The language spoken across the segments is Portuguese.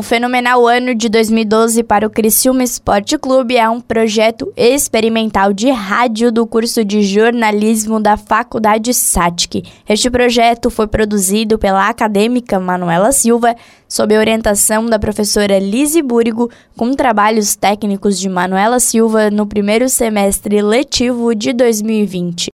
O fenomenal ano de 2012 para o Criciúma Esporte Clube é um projeto experimental de rádio do curso de jornalismo da Faculdade SATIC. Este projeto foi produzido pela acadêmica Manuela Silva, sob orientação da professora Lise Búrigo, com trabalhos técnicos de Manuela Silva no primeiro semestre letivo de 2020.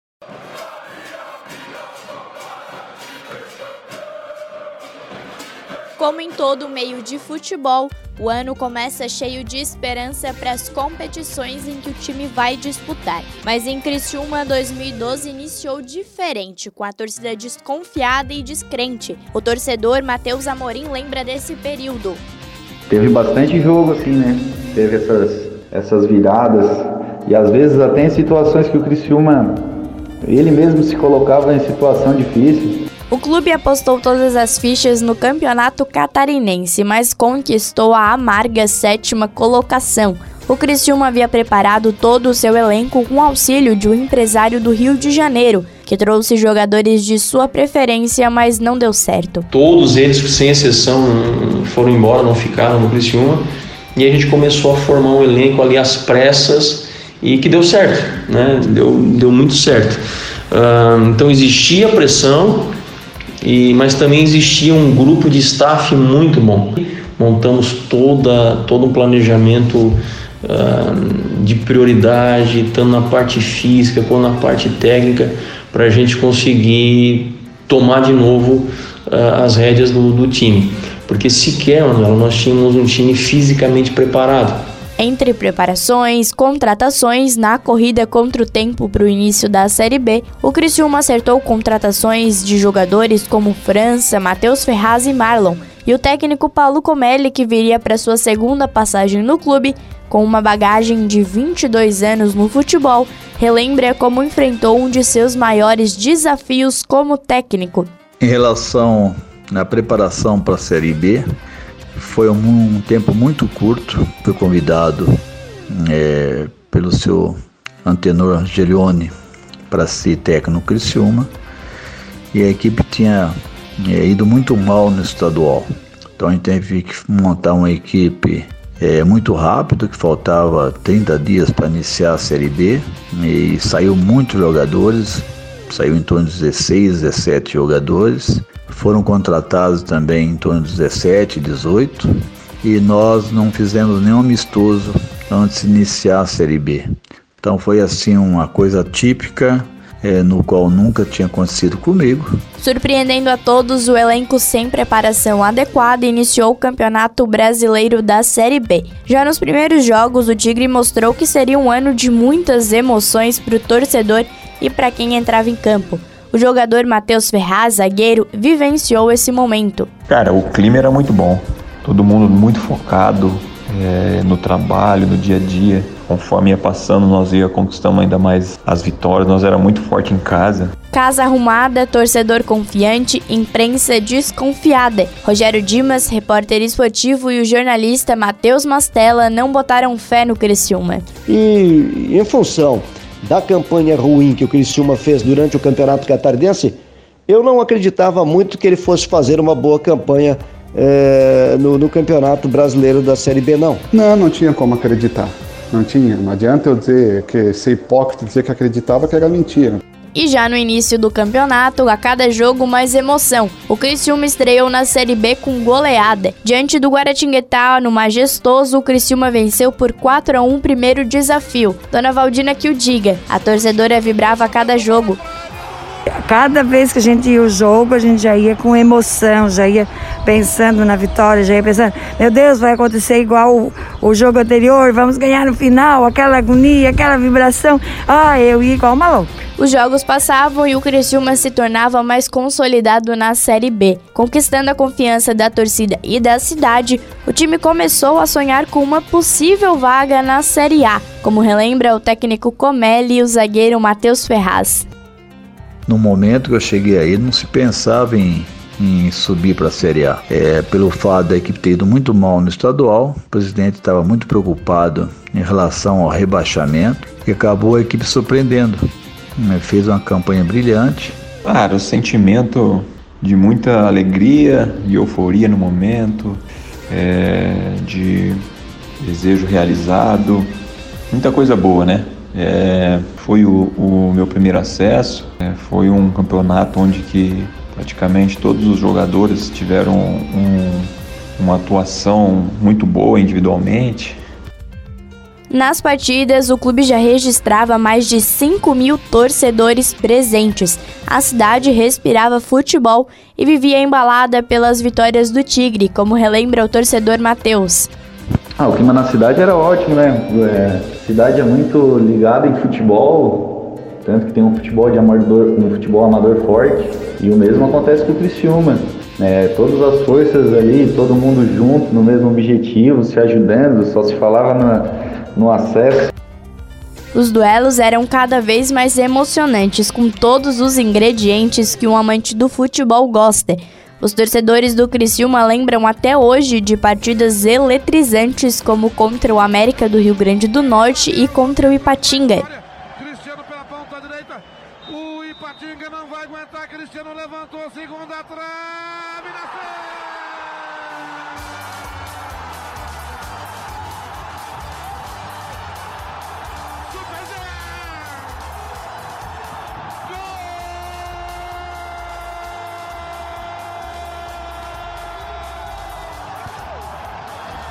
Como em todo meio de futebol, o ano começa cheio de esperança para as competições em que o time vai disputar. Mas em Criciúma 2012 iniciou diferente, com a torcida desconfiada e descrente. O torcedor Matheus Amorim lembra desse período. Teve bastante jogo assim, né? Teve essas, essas viradas e às vezes até em situações que o Criciúma ele mesmo se colocava em situação difícil o clube apostou todas as fichas no campeonato catarinense, mas conquistou a amarga sétima colocação. O Criciúma havia preparado todo o seu elenco com auxílio de um empresário do Rio de Janeiro, que trouxe jogadores de sua preferência, mas não deu certo. Todos eles, sem exceção, foram embora, não ficaram no Criciúma. E a gente começou a formar um elenco ali às pressas e que deu certo, né? Deu, deu muito certo. Uh, então existia pressão, e, mas também existia um grupo de staff muito bom. Montamos toda, todo um planejamento uh, de prioridade, tanto na parte física quanto na parte técnica, para a gente conseguir tomar de novo uh, as rédeas do, do time. Porque sequer, Manuela, nós tínhamos um time fisicamente preparado. Entre preparações, contratações, na corrida contra o tempo para o início da Série B, o Criciúma acertou contratações de jogadores como França, Matheus Ferraz e Marlon, e o técnico Paulo Comelli, que viria para sua segunda passagem no clube, com uma bagagem de 22 anos no futebol, relembra como enfrentou um de seus maiores desafios como técnico. Em relação à preparação para a Série B, foi um, um tempo muito curto. Fui convidado é, pelo seu antenor Gelione para ser técnico Criciúma e a equipe tinha é, ido muito mal no estadual. Então a gente teve que montar uma equipe é, muito rápido, que faltava 30 dias para iniciar a Série B e saiu muitos jogadores, saiu em torno de 16, 17 jogadores. Foram contratados também em torno de 17, 18 e nós não fizemos nenhum amistoso antes de iniciar a Série B. Então foi assim uma coisa típica é, no qual nunca tinha acontecido comigo. Surpreendendo a todos, o elenco sem preparação adequada iniciou o Campeonato Brasileiro da Série B. Já nos primeiros jogos, o Tigre mostrou que seria um ano de muitas emoções para o torcedor e para quem entrava em campo. O jogador Matheus Ferraz, zagueiro, vivenciou esse momento. Cara, o clima era muito bom. Todo mundo muito focado é, no trabalho, no dia a dia. Conforme ia passando, nós ia conquistando ainda mais as vitórias. Nós era muito forte em casa. Casa arrumada, torcedor confiante, imprensa desconfiada. Rogério Dimas, repórter esportivo, e o jornalista Matheus Mastella não botaram fé no Criciúma. E em função da campanha ruim que o Criciúma fez durante o Campeonato Catarinense, eu não acreditava muito que ele fosse fazer uma boa campanha é, no, no, Campeonato Brasileiro da Série B, não. Não, não tinha como acreditar. Não tinha. Não adianta eu dizer que ser hipócrita dizer que acreditava que era mentira. E já no início do campeonato, a cada jogo mais emoção. O Criciúma estreou na Série B com goleada. Diante do Guaratinguetá, no majestoso, o Criciúma venceu por 4 a 1 o primeiro desafio. Dona Valdina que o diga, a torcedora vibrava a cada jogo. Cada vez que a gente ia ao jogo, a gente já ia com emoção, já ia pensando na vitória, já ia pensando, meu Deus, vai acontecer igual o, o jogo anterior, vamos ganhar no final, aquela agonia, aquela vibração. Ah, eu ia igual uma louca. Os jogos passavam e o Criciúma se tornava mais consolidado na Série B. Conquistando a confiança da torcida e da cidade, o time começou a sonhar com uma possível vaga na Série A, como relembra o técnico Comelli e o zagueiro Matheus Ferraz. No momento que eu cheguei aí, não se pensava em, em subir para a Série A. É, pelo fato da equipe ter ido muito mal no estadual, o presidente estava muito preocupado em relação ao rebaixamento e acabou a equipe surpreendendo né, fez uma campanha brilhante. Claro, o sentimento de muita alegria, de euforia no momento, é, de desejo realizado, muita coisa boa, né? É, foi o, o, meu primeiro acesso, é, foi um campeonato onde que praticamente todos os jogadores tiveram um, uma atuação muito boa individualmente. Nas partidas, o clube já registrava mais de 5 mil torcedores presentes. A cidade respirava futebol e vivia embalada pelas vitórias do Tigre, como relembra o torcedor Matheus. Ah, o clima na cidade era ótimo, né? É, cidade é muito ligada em futebol, tanto que tem um futebol de amador, um futebol amador forte. E o mesmo acontece com o Criciúma. É, todas as forças ali, todo mundo junto no mesmo objetivo, se ajudando, só se falava na, no acesso. Os duelos eram cada vez mais emocionantes, com todos os ingredientes que um amante do futebol gosta. Os torcedores do Criciúma lembram até hoje de partidas eletrizantes como contra o América do Rio Grande do Norte e contra o Ipatinga. Cristiano pela ponta direita. O Ipatinga não vai aguentar. Cristiano levantou segunda trave.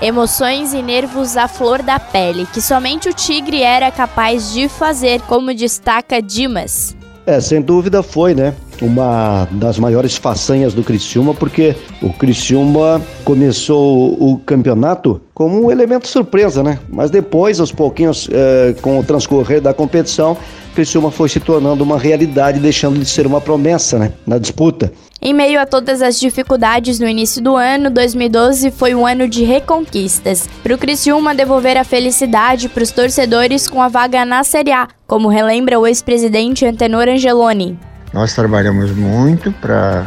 Emoções e nervos à flor da pele, que somente o Tigre era capaz de fazer, como destaca Dimas. É, sem dúvida foi, né? Uma das maiores façanhas do Criciúma, porque o Criciúma começou o campeonato como um elemento surpresa, né? Mas depois, aos pouquinhos, é, com o transcorrer da competição, Criciúma foi se tornando uma realidade, deixando de ser uma promessa, né? Na disputa. Em meio a todas as dificuldades no início do ano, 2012 foi um ano de reconquistas. Para o Criciúma devolver a felicidade para os torcedores com a vaga na Série A, como relembra o ex-presidente Antenor Angeloni. Nós trabalhamos muito para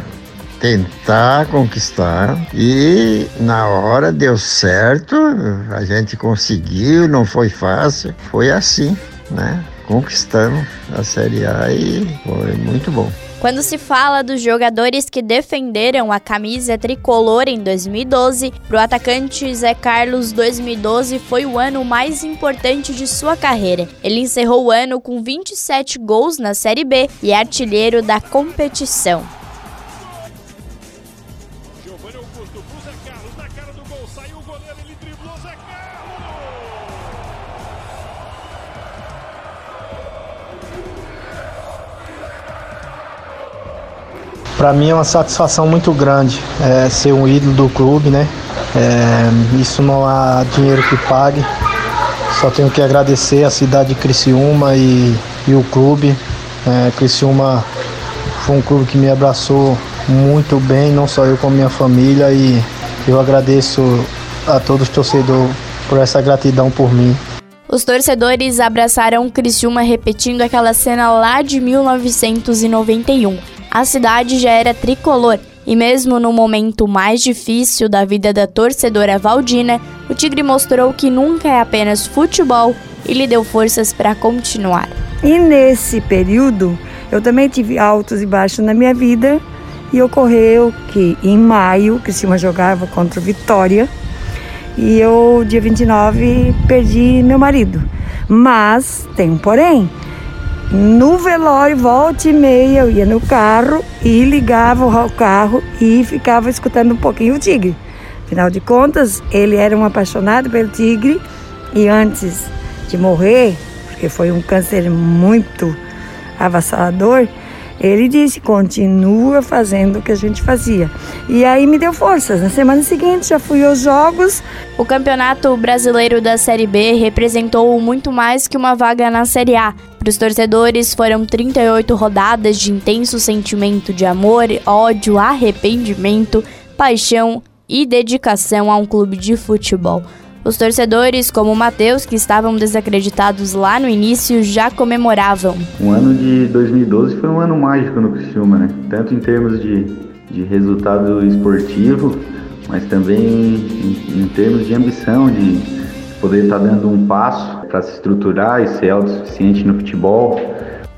tentar conquistar e na hora deu certo, a gente conseguiu, não foi fácil, foi assim, né? Conquistamos a Série A e foi muito bom. Quando se fala dos jogadores que defenderam a camisa tricolor em 2012, para o atacante Zé Carlos, 2012 foi o ano mais importante de sua carreira. Ele encerrou o ano com 27 gols na Série B e artilheiro da competição. Para mim é uma satisfação muito grande é, ser um ídolo do clube, né? É, isso não há dinheiro que pague. Só tenho que agradecer a cidade de Criciúma e, e o clube. É, Criciúma foi um clube que me abraçou muito bem, não só eu como minha família e eu agradeço a todos os torcedores por essa gratidão por mim. Os torcedores abraçaram Criciúma repetindo aquela cena lá de 1991 a cidade já era tricolor e, mesmo no momento mais difícil da vida da torcedora Valdina, o Tigre mostrou que nunca é apenas futebol e lhe deu forças para continuar. E nesse período, eu também tive altos e baixos na minha vida e ocorreu que em maio, Cristina jogava contra o Vitória e eu, dia 29, perdi meu marido. Mas tem um porém. No velório, volta e meia, eu ia no carro e ligava o carro e ficava escutando um pouquinho o tigre. Afinal de contas, ele era um apaixonado pelo tigre e antes de morrer, porque foi um câncer muito avassalador, ele disse: continua fazendo o que a gente fazia. E aí me deu forças. Na semana seguinte já fui aos jogos. O Campeonato Brasileiro da Série B representou muito mais que uma vaga na Série A. Para os torcedores foram 38 rodadas de intenso sentimento de amor, ódio, arrependimento, paixão e dedicação a um clube de futebol. Os torcedores, como o Matheus, que estavam desacreditados lá no início, já comemoravam. O ano de 2012 foi um ano mágico no Criciúma, né? Tanto em termos de, de resultado esportivo, mas também em, em termos de ambição, de poder estar dando um passo para se estruturar e ser autossuficiente no futebol.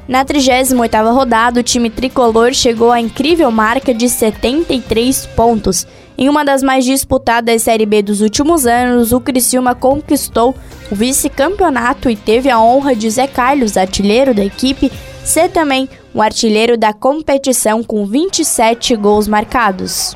Na 38ª rodada, o time tricolor chegou à incrível marca de 73 pontos Em uma das mais disputadas Série B dos últimos anos, o Criciúma conquistou o vice-campeonato e teve a honra de Zé Carlos, artilheiro da equipe, ser também o artilheiro da competição com 27 gols marcados.